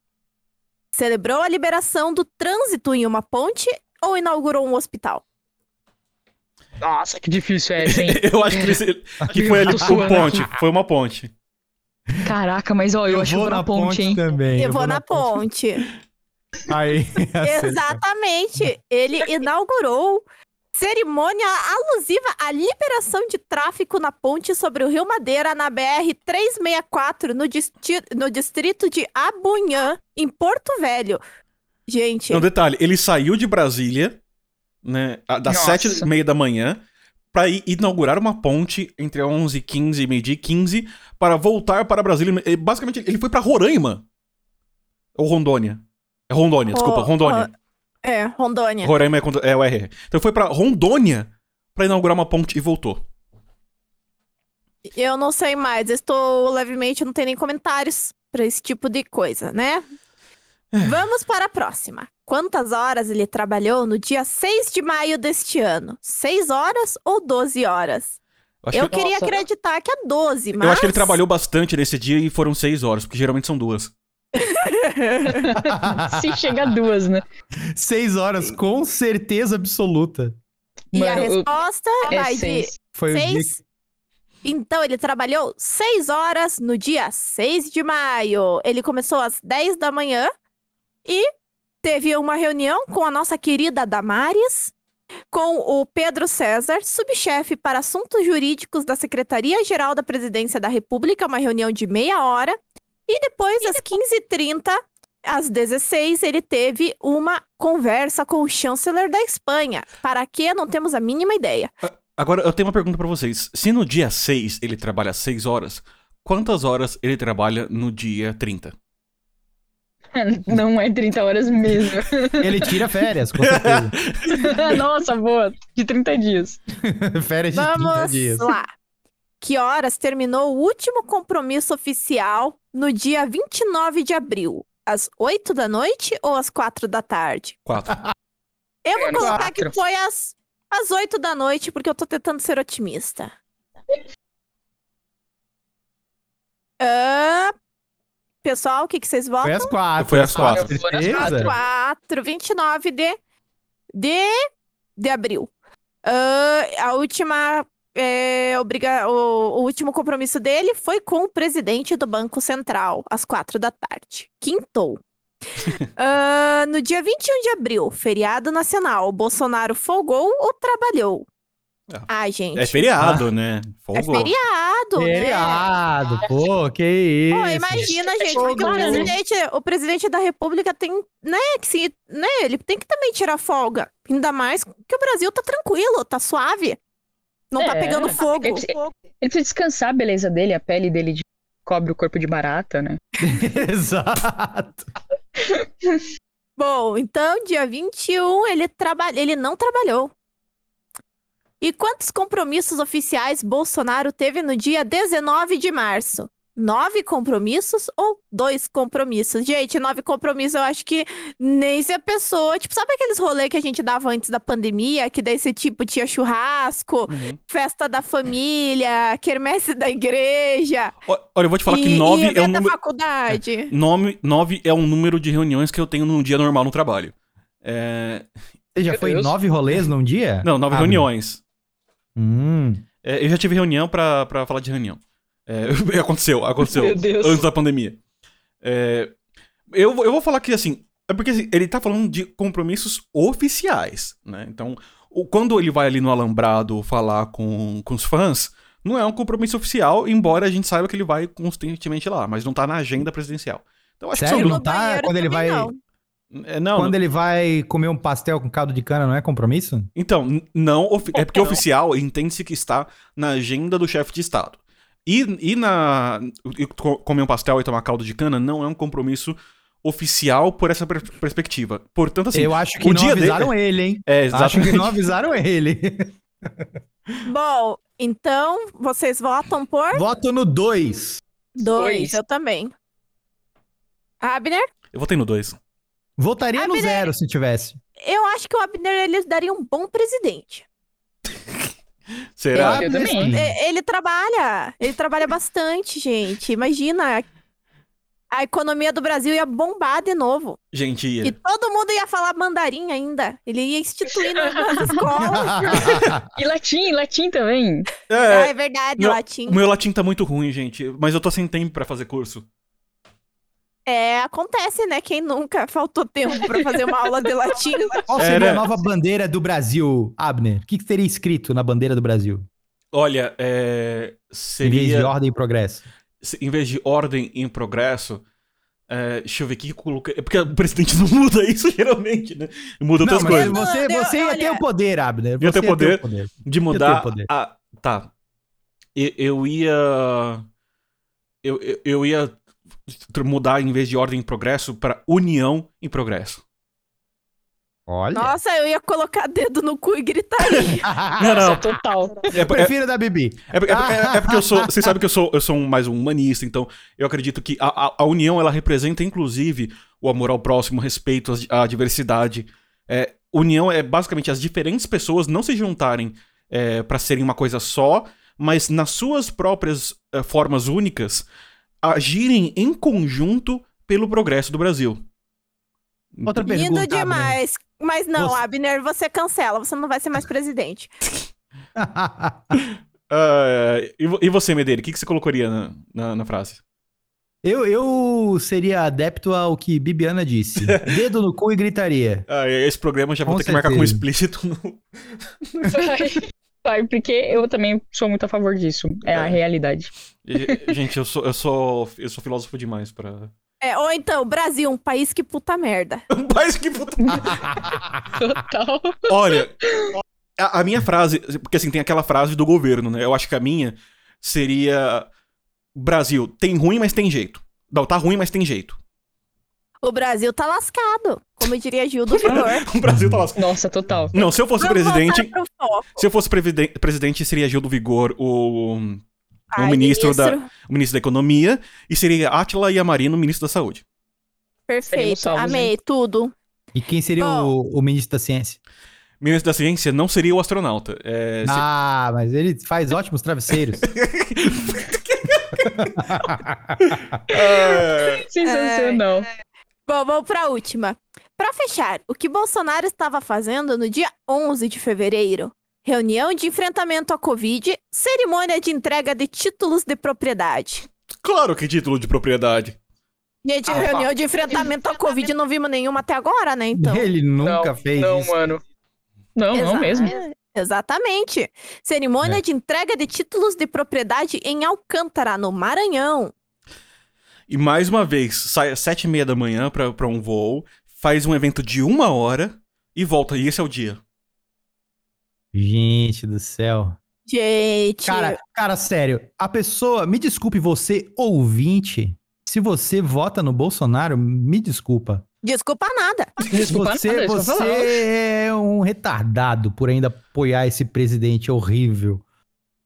Celebrou a liberação do trânsito em uma ponte ou inaugurou um hospital? Nossa, que difícil é essa, hein? eu acho que, ele, que foi ali uma ponte. Foi uma ponte. Caraca, mas ó, eu, eu acho que vou na ponte, ponte hein? Também. Eu, eu vou, vou na, na ponte. ponte. Aí. Exatamente. Ele inaugurou Cerimônia alusiva à liberação de tráfico na ponte sobre o Rio Madeira, na BR-364, no, no distrito de Abunhã, em Porto Velho. Gente. Um detalhe: ele saiu de Brasília né? Das sete e meia da manhã para inaugurar uma ponte entre 11 e 15 e meio-dia 15 para voltar para Brasília. Basicamente, ele foi para Roraima. Ou Rondônia. É Rondônia, oh, desculpa, Rondônia. Oh, é, Rondônia. Roraima é, é o RR. Então foi para Rondônia para inaugurar uma ponte e voltou. Eu não sei mais, estou levemente, não tenho nem comentários para esse tipo de coisa, né? É. Vamos para a próxima. Quantas horas ele trabalhou no dia 6 de maio deste ano? 6 horas ou 12 horas? Eu, eu que... queria Nossa. acreditar que é 12, mas. Eu acho que ele trabalhou bastante nesse dia e foram 6 horas, porque geralmente são duas. Se chega a duas, né? 6 horas, com certeza absoluta. E Mano, a resposta é vai seis. de. Foi seis... Então, ele trabalhou 6 horas no dia 6 de maio. Ele começou às 10 da manhã e teve uma reunião com a nossa querida Damares, com o Pedro César, subchefe para assuntos jurídicos da Secretaria-Geral da Presidência da República, uma reunião de meia hora. E depois, às 15h30, às 16 ele teve uma conversa com o chanceler da Espanha. Para que não temos a mínima ideia. Agora, eu tenho uma pergunta para vocês. Se no dia 6 ele trabalha 6 horas, quantas horas ele trabalha no dia 30? Não é 30 horas mesmo. Ele tira férias, com certeza. Nossa, boa. De 30 dias. férias de Vamos 30 dias. lá. Que horas terminou o último compromisso oficial no dia 29 de abril? Às 8 da noite ou às 4 da tarde? 4. Eu vou colocar quatro. que foi às, às 8 da noite, porque eu tô tentando ser otimista. Uh, Pessoal, o que, que vocês votam? Foi às quatro. Foi às quatro. Foi às quatro. 29 de, de, de abril. Uh, a última. É, obriga... O, o, último compromisso dele foi com o presidente do Banco Central, às quatro da tarde. Quintou. uh, no dia 21 de abril, feriado nacional, Bolsonaro folgou ou trabalhou? É. Ai, gente. É feriado, ah. né? Folgou. É feriado. Feriado, né? pô, que isso. Pô, imagina, gente, porque o presidente, o presidente da República tem, né, que se, né, ele tem que também tirar folga. Ainda mais que o Brasil tá tranquilo, tá suave. Não tá é. tá pegando fogo. Ele precisa, ele precisa descansar a beleza dele, a pele dele de... cobre o corpo de barata, né? Exato. Bom, então, dia 21, ele, traba... ele não trabalhou. E quantos compromissos oficiais Bolsonaro teve no dia 19 de março? Nove compromissos ou dois compromissos? Gente, nove compromissos eu acho que nem se a pessoa. Tipo, sabe aqueles rolês que a gente dava antes da pandemia? Que desse tipo tinha churrasco, uhum. festa da família, quermesse da igreja. Olha, eu vou te falar e, que nove é um número. faculdade. É, nove, nove é um número de reuniões que eu tenho num dia normal no trabalho. É... Você já Meu foi Deus. nove rolês num dia? Não, nove ah, reuniões. Hum. É, eu já tive reunião pra, pra falar de reunião. É, aconteceu, aconteceu. Antes da pandemia. É, eu, eu vou falar que, assim, é porque assim, ele tá falando de compromissos oficiais, né? Então, o, quando ele vai ali no Alambrado falar com, com os fãs, não é um compromisso oficial, embora a gente saiba que ele vai constantemente lá, mas não tá na agenda presidencial. Então, acho Sério? que são... não tá quando ele vai... Não. É, não, Quando ele vai comer um pastel com caldo de cana, não é compromisso? Então, não. É porque oficial entende-se que está na agenda do chefe de Estado. E, e na. E comer um pastel e tomar caldo de cana não é um compromisso oficial por essa per perspectiva. Portanto, assim. Eu acho que não avisaram dele... ele, hein? É, exatamente. Acho que não avisaram ele. Bom, então, vocês votam por? Voto no 2. 2, eu também. Abner? Eu votei no 2. Votaria Abner, no zero se tivesse. Eu acho que o Abner ele daria um bom presidente. Será? Eu, também. Ele trabalha, ele trabalha bastante, gente. Imagina, a economia do Brasil ia bombar de novo. Gente, ia. E todo mundo ia falar mandarim ainda. Ele ia instituir nas escolas. e latim, latim também. É, ah, é verdade, meu, latim. O meu latim tá muito ruim, gente. Mas eu tô sem tempo para fazer curso. É, acontece, né? Quem nunca faltou tempo para fazer uma aula de latim. Qual seria a nova bandeira do Brasil, Abner? O que, que teria escrito na bandeira do Brasil? Olha, é... seria... Em vez de ordem e progresso. Em vez de ordem e progresso, É, deixa eu ver aqui que coloquei. É porque o presidente não muda isso geralmente, né? Muda outras não, coisas. Você, você ia ter o poder, Abner. Você ia ter o poder, poder, de mudar. Poder. A... Tá. Eu, eu ia. Eu, eu, eu ia mudar em vez de ordem em progresso para união em progresso. Olha. Nossa, eu ia colocar dedo no cu e gritaria. não, não. Total. É, é, Prefiro da Bibi. É, é, é, porque eu sou. Vocês sabem que eu sou, eu sou um, mais um humanista, então eu acredito que a, a, a, união ela representa, inclusive, o amor ao próximo, o respeito à, à diversidade. É, união é basicamente as diferentes pessoas não se juntarem é, para serem uma coisa só, mas nas suas próprias é, formas únicas, agirem em conjunto pelo progresso do Brasil. Outra pergunta. Lindo demais. Mas não, você... Abner, você cancela, você não vai ser mais presidente. uh, e você, Medeira, o que, que você colocaria na, na, na frase? Eu, eu seria adepto ao que Bibiana disse. Dedo no cu e gritaria. Ah, esse programa já vou ter certeza. que marcar como explícito no. Vai, porque eu também sou muito a favor disso. É, é. a realidade. E, gente, eu sou, eu, sou, eu sou filósofo demais para é, ou então, Brasil, um país que puta merda. um país que puta merda. Total. Olha, a, a, minha frase, porque assim, tem aquela frase do governo, né? Eu acho que a minha seria: Brasil, tem ruim, mas tem jeito. Não, tá ruim, mas tem jeito. O Brasil tá lascado, como diria Gil do Vigor. o Brasil tá lascado. Nossa, total. Não, se eu fosse Vamos presidente. Se eu fosse presidente, seria Gil do Vigor, o o ministro, ministro, Da, o ministro da Economia, e seria Átila Yamarino, ministro da Saúde. Perfeito, salvos, amei hein? tudo. E quem seria o, o, ministro da Ciência? Ministro da Ciência não seria o astronauta. É, ah, se... mas ele faz ótimos travesseiros. é... Sensacional. É... Bom, vamos para a última. Para fechar, o que Bolsonaro estava fazendo no dia 11 de fevereiro Reunião de enfrentamento à Covid, cerimônia de entrega de títulos de propriedade. Claro que título de propriedade. Gente, ah, reunião de enfrentamento à Covid não vimos nenhuma até agora, né? Então. Ele nunca não, fez não, isso. Mano. Não, Exa não mesmo. Exatamente. Cerimônia é. de entrega de títulos de propriedade em Alcântara, no Maranhão. E mais uma vez, sai às sete e meia da manhã para um voo, faz um evento de uma hora e volta. E esse é o dia. Gente do céu. Gente. Cara, cara, sério. A pessoa, me desculpe você, ouvinte, se você vota no Bolsonaro, me desculpa. Desculpa nada. Desculpa você, nada, você é um retardado por ainda apoiar esse presidente horrível.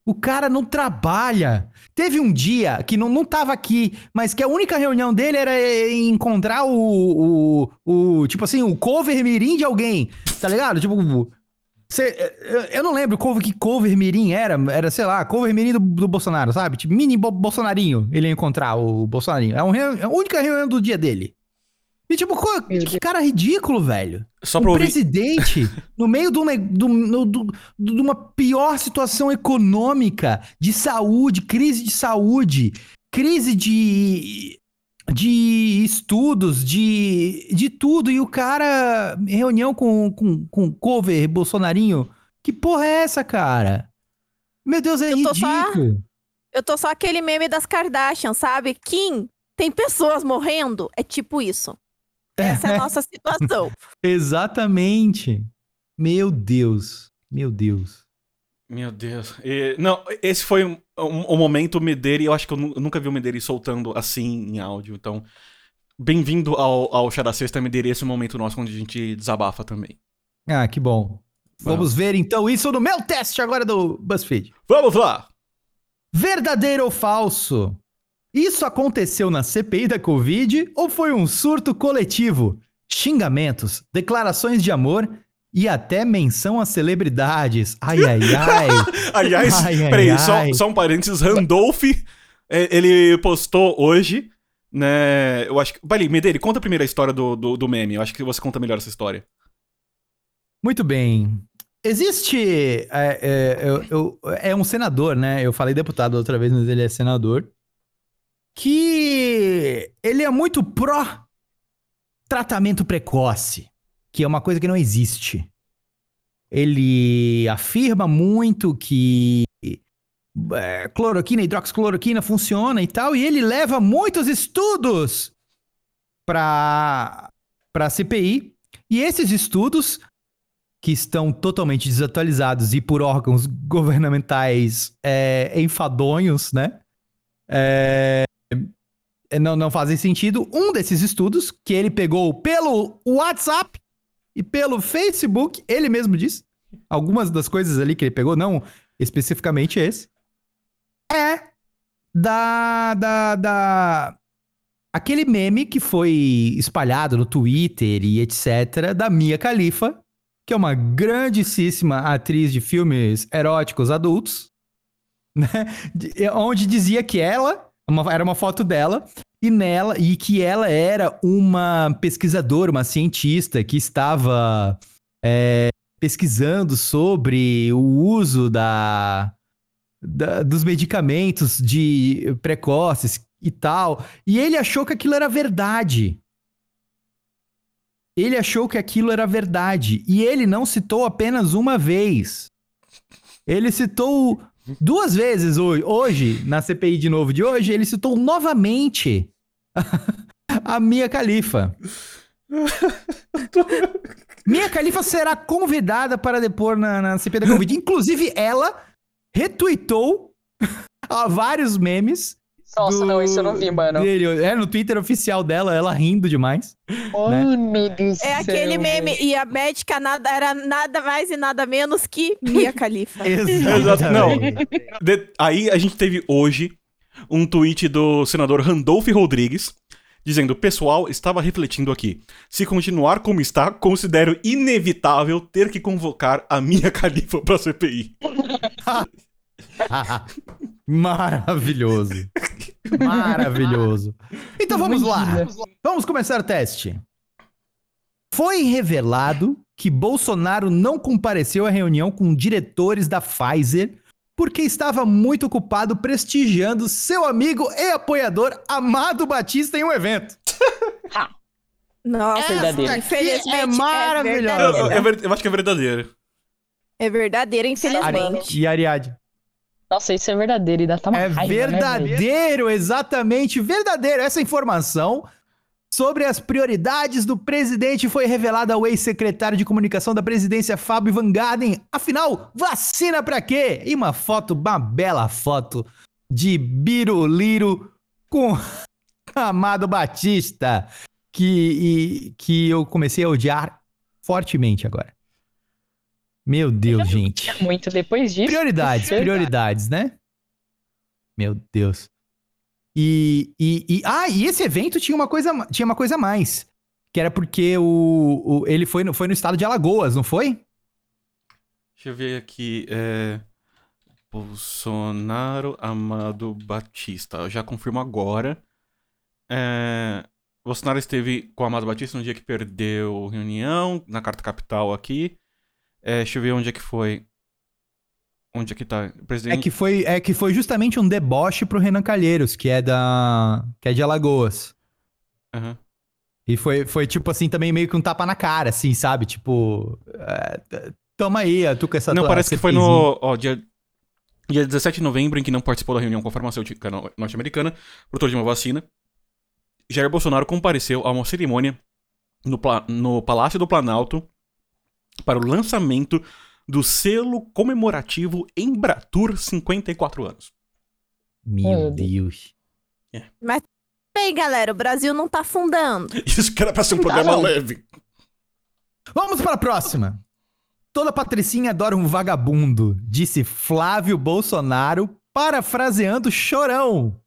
O cara não trabalha. Teve um dia que não, não tava aqui, mas que a única reunião dele era encontrar o, o, o tipo assim, o cover mirim de alguém, tá ligado? Tipo, Cê, eu não lembro que cover mirim era, era, sei lá, cover mirim do, do Bolsonaro, sabe? Tipo, mini bo Bolsonarinho, ele ia encontrar o Bolsonarinho. É, um, é a única reunião do dia dele. E tipo, que cara ridículo, velho. Só pra o ouvir... presidente, no meio de uma pior situação econômica, de saúde, crise de saúde, crise de de estudos, de, de tudo, e o cara, reunião com, com, com cover bolsonarinho, que porra é essa, cara? Meu Deus, é eu ridículo. Só, eu tô só aquele meme das Kardashian, sabe? Kim, tem pessoas morrendo? É tipo isso. Essa é, a nossa situação. Exatamente. Meu Deus. Meu Deus. Meu Deus. E, não, esse foi um, um, um momento Medeiros, eu acho que eu, nunca vi o Medeiros soltando assim em áudio. Então, bem-vindo ao, ao Chá da Sexta, Medeiros, esse é o momento nosso onde a gente desabafa também. Ah, que bom. Vamos, Vamos ver então isso no meu teste agora do BuzzFeed. Vamos lá! Verdadeiro ou falso? Isso aconteceu na CPI da Covid ou foi um surto coletivo? Xingamentos, declarações de amor e até menção a celebridades. Ai, ai, ai. Aliás, ai, peraí, ai, só, ai. só um parênteses. Randolph, é, ele postou hoje, né? Eu acho que. Bali, Medeira, conta a primeira história do, do, do, meme. Eu acho que você conta melhor essa história. Muito bem. Existe. É, é, eu, eu, é um senador, né? Eu falei deputado outra vez, mas ele é senador. Que ele é muito pró tratamento precoce que é uma coisa que não existe. Ele afirma muito que é, cloroquina, hidroxicloroquina funciona e tal, e ele leva muitos estudos para a CPI. E esses estudos, que estão totalmente desatualizados e por órgãos governamentais é, enfadonhos, né? É, não, não fazem sentido. Um desses estudos, que ele pegou pelo WhatsApp e pelo Facebook, ele mesmo disse, algumas das coisas ali que ele pegou, não especificamente esse, é da, da, da aquele meme que foi espalhado no Twitter e etc. da Mia Khalifa, que é uma grandíssima atriz de filmes eróticos adultos, né? Onde dizia que ela uma, era uma foto dela e nela e que ela era uma pesquisadora, uma cientista que estava é, pesquisando sobre o uso da, da, dos medicamentos de precoces e tal. E ele achou que aquilo era verdade. Ele achou que aquilo era verdade. E ele não citou apenas uma vez. Ele citou duas vezes hoje, hoje, na CPI de novo de hoje, ele citou novamente a Mia Khalifa. Mia Khalifa será convidada para depor na, na CPI da Covid. Inclusive, ela retweetou vários memes nossa, do... não, isso eu não vi, mano. Dele. É, no Twitter oficial dela, ela rindo demais. Mano né? do céu. É aquele meme, e a médica nada, era nada mais e nada menos que Mia Khalifa. Exato. Não. De... Aí a gente teve hoje um tweet do senador Randolph Rodrigues, dizendo: Pessoal, estava refletindo aqui. Se continuar como está, considero inevitável ter que convocar a minha califa pra CPI. Maravilhoso. Maravilhoso. Então vamos lá. Vamos começar o teste. Foi revelado que Bolsonaro não compareceu à reunião com diretores da Pfizer porque estava muito ocupado prestigiando seu amigo e apoiador Amado Batista em um evento. Nossa, verdadeiro. Infelizmente, é maravilhoso. É eu, eu, eu, acho que é verdadeiro. É verdadeiro, infelizmente. E Ariadne? Nossa, isso é verdadeiro e dá tá É raiva, né, verdadeiro, né, exatamente, verdadeiro. Essa informação sobre as prioridades do presidente foi revelada ao ex-secretário de comunicação da presidência, Fábio Van Garden. Afinal, vacina pra quê? E uma foto, uma bela foto de Biruliro com Amado Batista, que, e, que eu comecei a odiar fortemente agora. Meu Deus, gente. Muito depois disso. Prioridades, prioridades, né? Meu Deus. E, e, e, ah, e esse evento tinha uma coisa, tinha uma coisa a mais. Que era porque o, o, ele foi no, foi no estado de Alagoas, não foi? Deixa eu ver aqui. É... Bolsonaro Amado Batista. Eu já confirmo agora. É... Bolsonaro esteve com Amado Batista no dia que perdeu reunião, na Carta Capital aqui. É, deixa eu ver onde é que foi. Onde é que tá? Presidente... É, que foi, é que foi justamente um deboche pro Renan Calheiros, que é da. que é de Alagoas. Uhum. E foi, foi tipo assim, também meio que um tapa na cara, assim, sabe? Tipo. É, toma aí, tu com essa Não, parece que foi no. Ó, dia, dia 17 de novembro, em que não participou da reunião com a farmacêutica norte-americana, produtor de uma vacina. Jair Bolsonaro compareceu a uma cerimônia no, no Palácio do Planalto para o lançamento do selo comemorativo Embratur 54 anos. Meu Deus. É. Mas bem, galera, o Brasil não tá afundando. Isso que era pra ser um tá programa leve. Vamos para a próxima. Toda patricinha adora um vagabundo, disse Flávio Bolsonaro, parafraseando Chorão.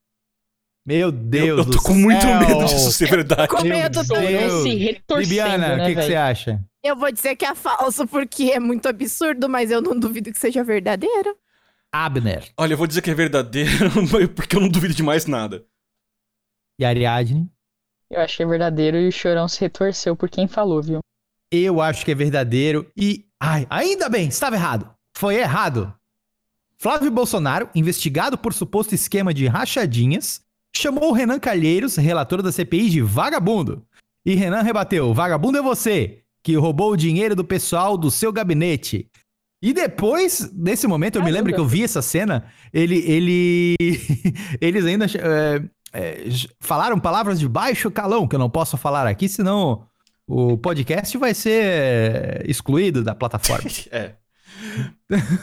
Meu Deus Eu, eu tô com muito medo disso ser verdade. Com medo também. Bibiana, o que, que você acha? Eu vou dizer que é falso porque é muito absurdo, mas eu não duvido que seja verdadeiro. Abner. Olha, eu vou dizer que é verdadeiro porque eu não duvido de mais nada. E Ariadne? Eu acho que é verdadeiro e o chorão se retorceu por quem falou, viu? Eu acho que é verdadeiro e. Ai, ainda bem, estava errado. Foi errado. Flávio Bolsonaro, investigado por suposto esquema de rachadinhas, chamou Renan Calheiros, relator da CPI, de vagabundo. E Renan rebateu: vagabundo é você que roubou o dinheiro do pessoal do seu gabinete. E depois, nesse momento, eu me lembro que eu vi essa cena, ele, ele, eles ainda, é, é, falaram palavras de baixo calão que eu não posso falar aqui, senão o podcast vai ser excluído da plataforma. é.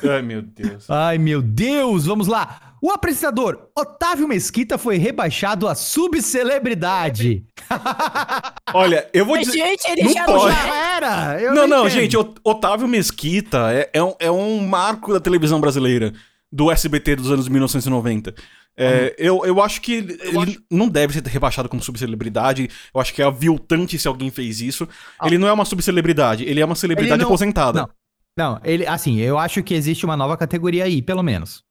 Ai, meu Deus. Ai, meu Deus, vamos lá. O apresentador Otávio Mesquita foi rebaixado a subcelebridade. Olha, eu vou dizer. Gente, ele não já, pode. já era. Eu não, não, entendo. gente, Otávio Mesquita é, é, um, é um marco da televisão brasileira, do SBT dos anos 1990. É, eu, eu acho que ele, ele não deve ser rebaixado como subcelebridade. Eu acho que é aviltante se alguém fez isso. Ah. Ele não é uma subcelebridade, ele é uma celebridade não- aposentada. não. Não, ele, assim, eu acho que existe uma nova categoria aí, pelo menos.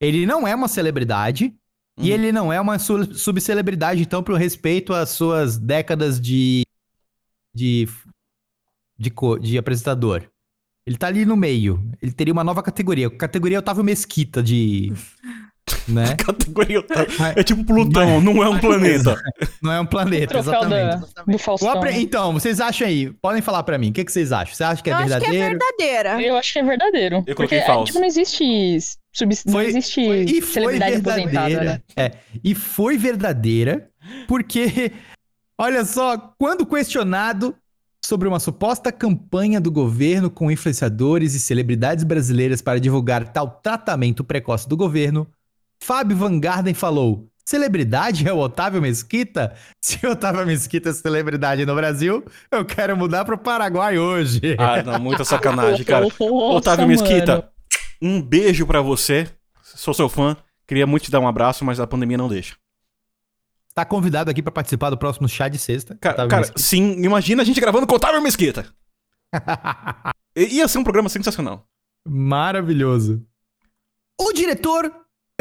Ele não é uma celebridade e Uhum. ele não é uma su- subcelebridade, então, pro respeito às suas décadas de. de. de, co- de apresentador. Ele tá ali no meio. Ele teria uma nova categoria. Categoria Otávio Mesquita de. né? Categoria Otávio. É tipo Plutão, não é um planeta. Não é um planeta, da, exatamente. do apre- Então, vocês acham aí? Podem falar pra mim. O que, que vocês acham? Você acha que é eu acho que é verdadeiro? verdadeira. Eu acho que é verdadeiro. Eu porque é, falso. tipo, não existe, sub, não Foi- existe E foi celebridade aposentada, né? verdadeira. É, e foi verdadeira, porque, olha só, quando questionado sobre uma suposta campanha do governo com influenciadores e celebridades brasileiras para divulgar tal tratamento precoce do governo, Fábio Van Garden falou: celebridade é o Otávio Mesquita? Se o Otávio Mesquita é celebridade no Brasil, eu quero mudar pro Paraguai hoje. Ah, não, muita sacanagem, cara. Nossa, Otávio Mesquita, mano. um beijo pra você. Sou seu fã. Queria muito te dar um abraço, mas a pandemia não deixa. Tá convidado aqui pra participar do próximo chá de sexta. Cara, Otávio cara, Mesquita. sim, imagina a gente gravando com o Otávio Mesquita. I- Ia ser um programa sensacional. Maravilhoso. O diretor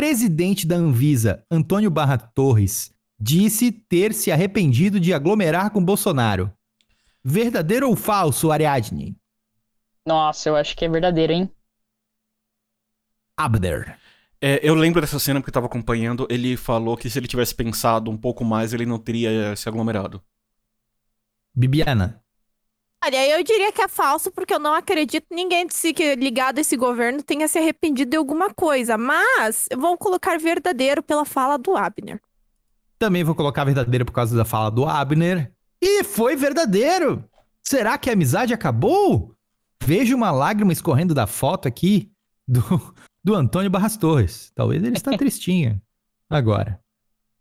presidente da Anvisa, Antônio Barra Torres, disse ter se arrependido de aglomerar com Bolsonaro. Verdadeiro ou falso, Ariadne? Nossa, eu acho que é verdadeiro, hein? Abder. É, eu lembro dessa cena porque eu tava acompanhando. Ele falou que se ele tivesse pensado um pouco mais, ele não teria se aglomerado. Bibiana. Olha, eu diria que é falso, porque eu não acredito ninguém se- que ligado a esse governo tenha se arrependido de alguma coisa. Mas vou colocar verdadeiro pela fala do Abner. Também vou colocar verdadeiro por causa da fala do Abner. E foi verdadeiro! Será que a amizade acabou? Vejo uma lágrima escorrendo da foto aqui do, do Antônio Barras Torres. Talvez ele está tristinho agora.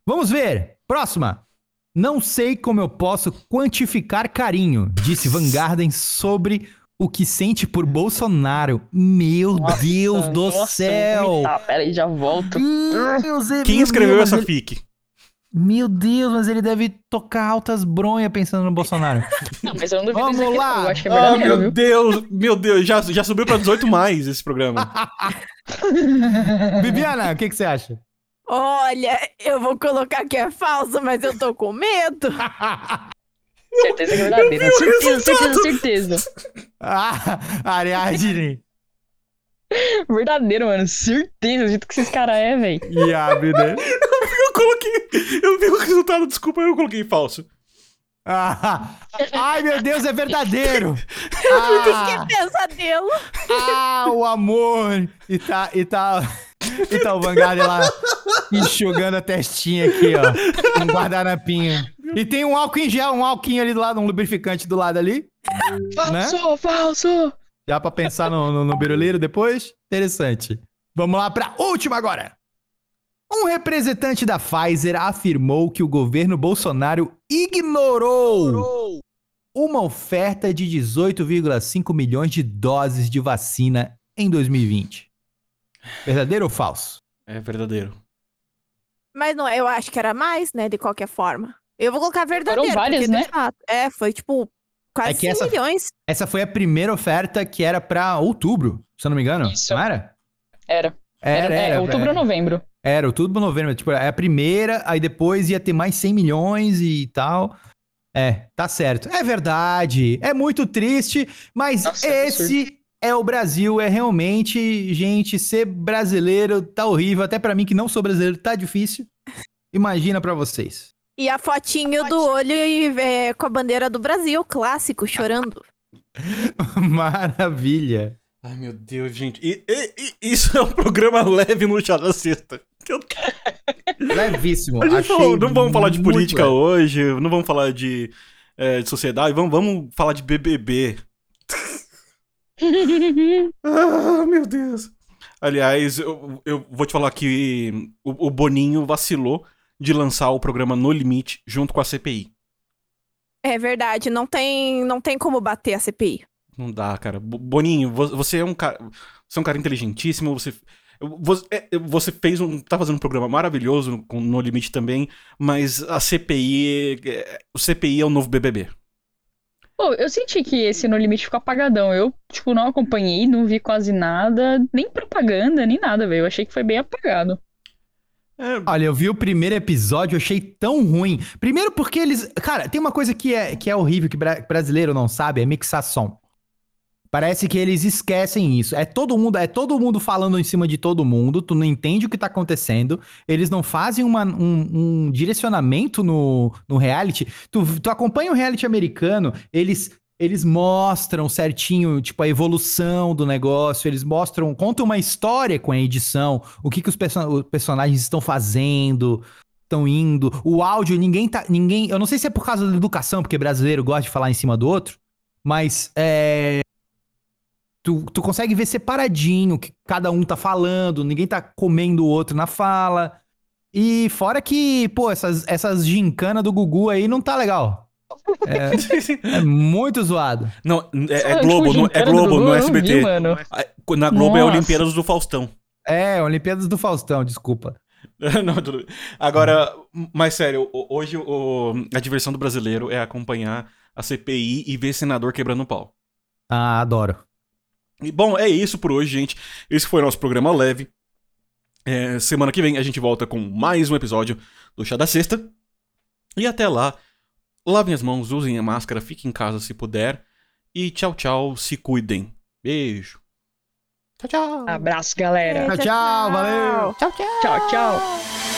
Vamos ver. Próxima. Não sei como eu posso quantificar carinho, disse Van Garden sobre o que sente por Bolsonaro. Meu Nossa, Deus do nossa, céu! Tá, peraí, já volto. Deus, é- Quem meu escreveu Deus, essa mas ele- fic? meu Deus, mas ele deve tocar altas bronhas pensando no Bolsonaro. Não, mas eu não duvido Vamos lá. não, eu acho que é Ah, meu viu? Deus, meu Deus, já, já subiu pra 18 mais esse programa. Bibiana, o que, que você acha? Olha, eu vou colocar que é falso, mas eu tô com medo. Certeza que é verdadeiro. Certeza, certeza, certeza. ah, Ariadne Verdadeiro, mano. Certeza, do jeito que esses caras é, velho. e Abner. Eu coloquei. Eu vi o resultado, desculpa, eu coloquei falso. Ah, ai, meu Deus, é verdadeiro. Que Ah, pesadelo. ah, o amor. E tá, e tá, e tá o Vanguard lá enxugando a testinha aqui, ó. Um guardanapinho. E tem um álcool em gel, um álquinho ali do lado, um lubrificante do lado ali. Né? Falso, falso. Já pra pensar no, no, no biruliro depois? Interessante. Vamos lá pra última agora. Um representante da Pfizer afirmou que o governo Bolsonaro ignorou uma oferta de 18,5 milhões de doses de vacina em 2020. Verdadeiro ou falso? É verdadeiro. Mas não, eu acho que era mais, né? De qualquer forma. Eu vou colocar verdadeiro. várias, porque, né? fato, é, foi tipo quase É que 100 essa- milhões. Essa foi a primeira oferta que era pra outubro, se eu não me engano. Isso. Não era? Era. Era, é, outubro ou novembro. Era, outubro, novembro. Tipo, é a primeira, aí depois ia ter mais 100 milhões e tal. É, tá certo. É verdade. É muito triste, mas Nossa, é esse é o Brasil. É realmente, gente, ser brasileiro tá horrível. Até pra mim, que não sou brasileiro, tá difícil. Imagina pra vocês. E a fotinho do olho e, é, com a bandeira do Brasil, clássico, chorando. Maravilha. Ai, meu Deus, gente. E, e- e- isso é um programa leve no chá da sexta. Eu- Levíssimo. Falou, não vamos falar de política leve. hoje, não vamos falar de, é, de sociedade, vamos, vamos falar de BBB. ah, meu Deus. Aliás, eu, eu vou te falar que o, o Boninho vacilou de lançar o programa No Limite junto com a CPI. É verdade, não tem, não tem como bater a CPI. Não dá, cara. Boninho, você é um cara, você é um cara inteligentíssimo, você você é, fez um. tá fazendo um programa maravilhoso com No Limite também, mas a CPI. É, o CPI é o novo BBB. Pô, eu senti que esse No Limite ficou apagadão. Eu, tipo, não acompanhei, não vi quase nada, nem propaganda, nem nada, velho. Eu achei que foi bem apagado. É... Olha, eu vi o primeiro episódio, eu achei tão ruim. Primeiro porque eles. Cara, tem uma coisa que é, que é horrível, que bra brasileiro não sabe, é mixar som. Parece que eles esquecem isso. É todo mundo, é todo mundo falando em cima de todo mundo. Tu não entende o que tá acontecendo. Eles não fazem uma, um, um, direcionamento no, no reality. Tu, tu acompanha o reality americano, eles eles mostram certinho, tipo, a evolução do negócio, eles mostram, contam uma história com a edição, o que, que os, person os personagens estão fazendo, estão indo. O áudio, ninguém tá. Ninguém. Eu não sei se é por causa da educação, porque brasileiro gosta de falar em cima do outro, mas é. Tu, tu consegue ver separadinho o que cada um tá falando, ninguém tá comendo o outro na fala. E fora que, pô, essas, essas gincanas do Gugu aí não tá legal. É, é muito zoado. Não, é, é Globo, no, é Globo no SBT. Vi, Na Globo Nossa. é Olimpíadas do Faustão. É, Olimpíadas do Faustão, desculpa. não, tudo... Agora, mais sério, hoje o, a diversão do brasileiro é acompanhar a CPI e ver senador quebrando o pau. Ah, adoro. E, bom, é isso por hoje, gente. Esse foi o nosso programa leve. É, semana que vem a gente volta com mais um episódio do Chá da Sexta. E até lá, lavem as mãos, usem a máscara, fiquem em casa se puder. E tchau, tchau, se cuidem. Beijo. Tchau, tchau. Abraço, galera. tchau, tchau, tchau, valeu. Tchau, tchau. Tchau, tchau.